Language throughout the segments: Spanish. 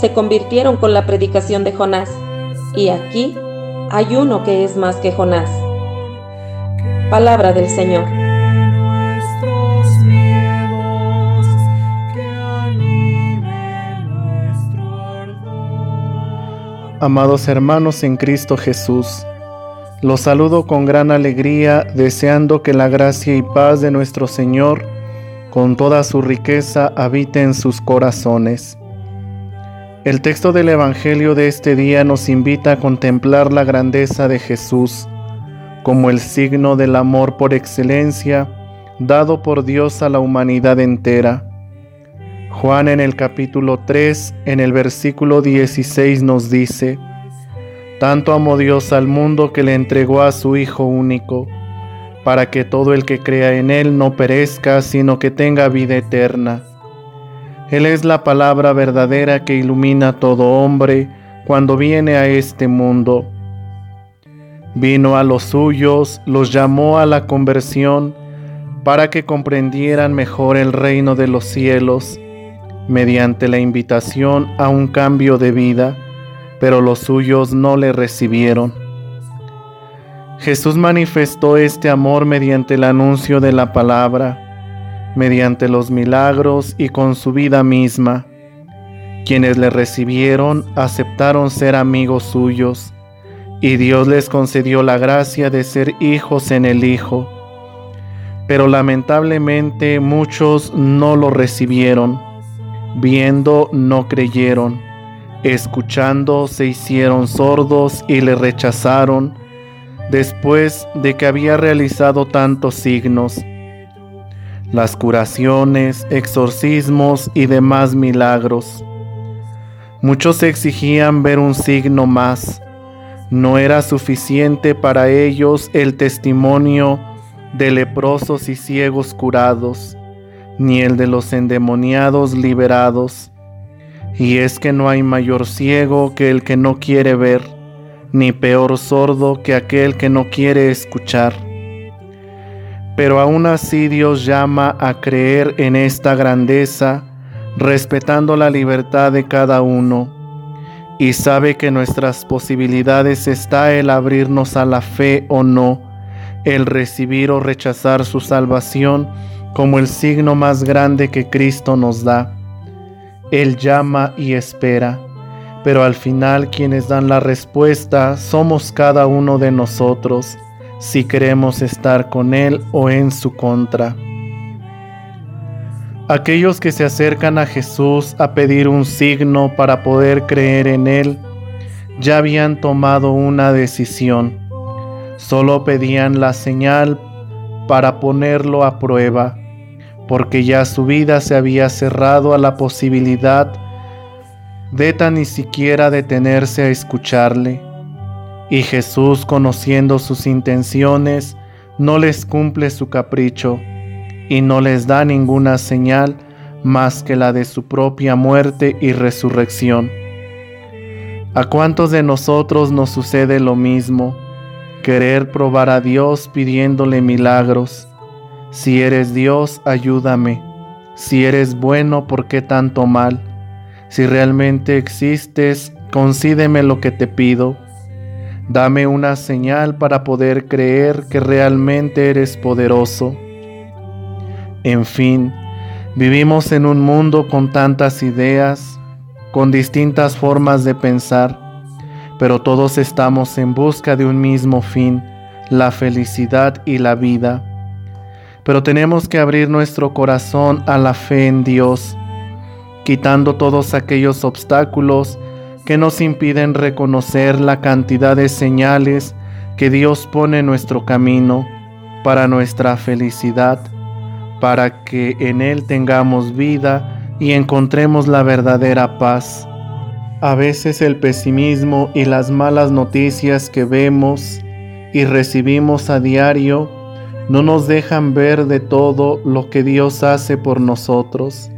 se convirtieron con la predicación de Jonás, y aquí hay uno que es más que Jonás. Palabra del Señor. Amados hermanos en Cristo Jesús, los saludo con gran alegría, deseando que la gracia y paz de nuestro Señor, con toda su riqueza, habite en sus corazones. El texto del Evangelio de este día nos invita a contemplar la grandeza de Jesús como el signo del amor por excelencia dado por Dios a la humanidad entera. Juan en el capítulo 3, en el versículo 16 nos dice, Tanto amó Dios al mundo que le entregó a su Hijo único, para que todo el que crea en Él no perezca, sino que tenga vida eterna. Él es la palabra verdadera que ilumina a todo hombre cuando viene a este mundo. Vino a los suyos, los llamó a la conversión para que comprendieran mejor el reino de los cielos, mediante la invitación a un cambio de vida, pero los suyos no le recibieron. Jesús manifestó este amor mediante el anuncio de la palabra mediante los milagros y con su vida misma. Quienes le recibieron aceptaron ser amigos suyos, y Dios les concedió la gracia de ser hijos en el Hijo. Pero lamentablemente muchos no lo recibieron, viendo no creyeron, escuchando se hicieron sordos y le rechazaron, después de que había realizado tantos signos las curaciones, exorcismos y demás milagros. Muchos exigían ver un signo más. No era suficiente para ellos el testimonio de leprosos y ciegos curados, ni el de los endemoniados liberados. Y es que no hay mayor ciego que el que no quiere ver, ni peor sordo que aquel que no quiere escuchar. Pero aún así Dios llama a creer en esta grandeza, respetando la libertad de cada uno, y sabe que nuestras posibilidades está el abrirnos a la fe o no, el recibir o rechazar su salvación como el signo más grande que Cristo nos da. Él llama y espera, pero al final quienes dan la respuesta somos cada uno de nosotros si queremos estar con Él o en su contra. Aquellos que se acercan a Jesús a pedir un signo para poder creer en Él, ya habían tomado una decisión. Solo pedían la señal para ponerlo a prueba, porque ya su vida se había cerrado a la posibilidad de tan ni siquiera detenerse a escucharle. Y Jesús, conociendo sus intenciones, no les cumple su capricho y no les da ninguna señal más que la de su propia muerte y resurrección. ¿A cuántos de nosotros nos sucede lo mismo? Querer probar a Dios pidiéndole milagros. Si eres Dios, ayúdame. Si eres bueno, ¿por qué tanto mal? Si realmente existes, concídeme lo que te pido. Dame una señal para poder creer que realmente eres poderoso. En fin, vivimos en un mundo con tantas ideas, con distintas formas de pensar, pero todos estamos en busca de un mismo fin, la felicidad y la vida. Pero tenemos que abrir nuestro corazón a la fe en Dios, quitando todos aquellos obstáculos que nos impiden reconocer la cantidad de señales que Dios pone en nuestro camino para nuestra felicidad, para que en Él tengamos vida y encontremos la verdadera paz. A veces el pesimismo y las malas noticias que vemos y recibimos a diario no nos dejan ver de todo lo que Dios hace por nosotros.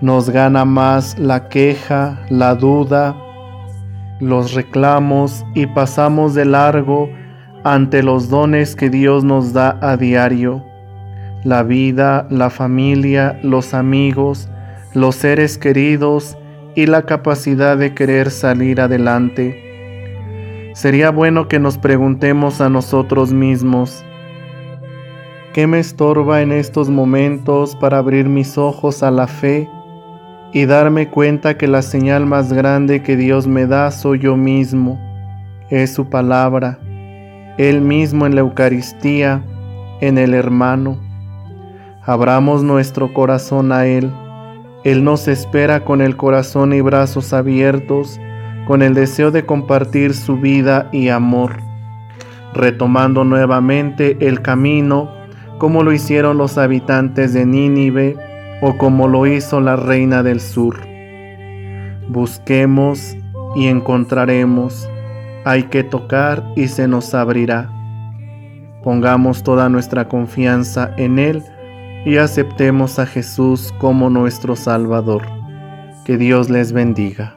Nos gana más la queja, la duda, los reclamos y pasamos de largo ante los dones que Dios nos da a diario. La vida, la familia, los amigos, los seres queridos y la capacidad de querer salir adelante. Sería bueno que nos preguntemos a nosotros mismos, ¿qué me estorba en estos momentos para abrir mis ojos a la fe y darme cuenta que la señal más grande que Dios me da soy yo mismo, es su palabra, Él mismo en la Eucaristía, en el hermano. Abramos nuestro corazón a Él. Él nos espera con el corazón y brazos abiertos, con el deseo de compartir su vida y amor, retomando nuevamente el camino como lo hicieron los habitantes de Nínive o como lo hizo la reina del sur. Busquemos y encontraremos. Hay que tocar y se nos abrirá. Pongamos toda nuestra confianza en Él y aceptemos a Jesús como nuestro Salvador. Que Dios les bendiga.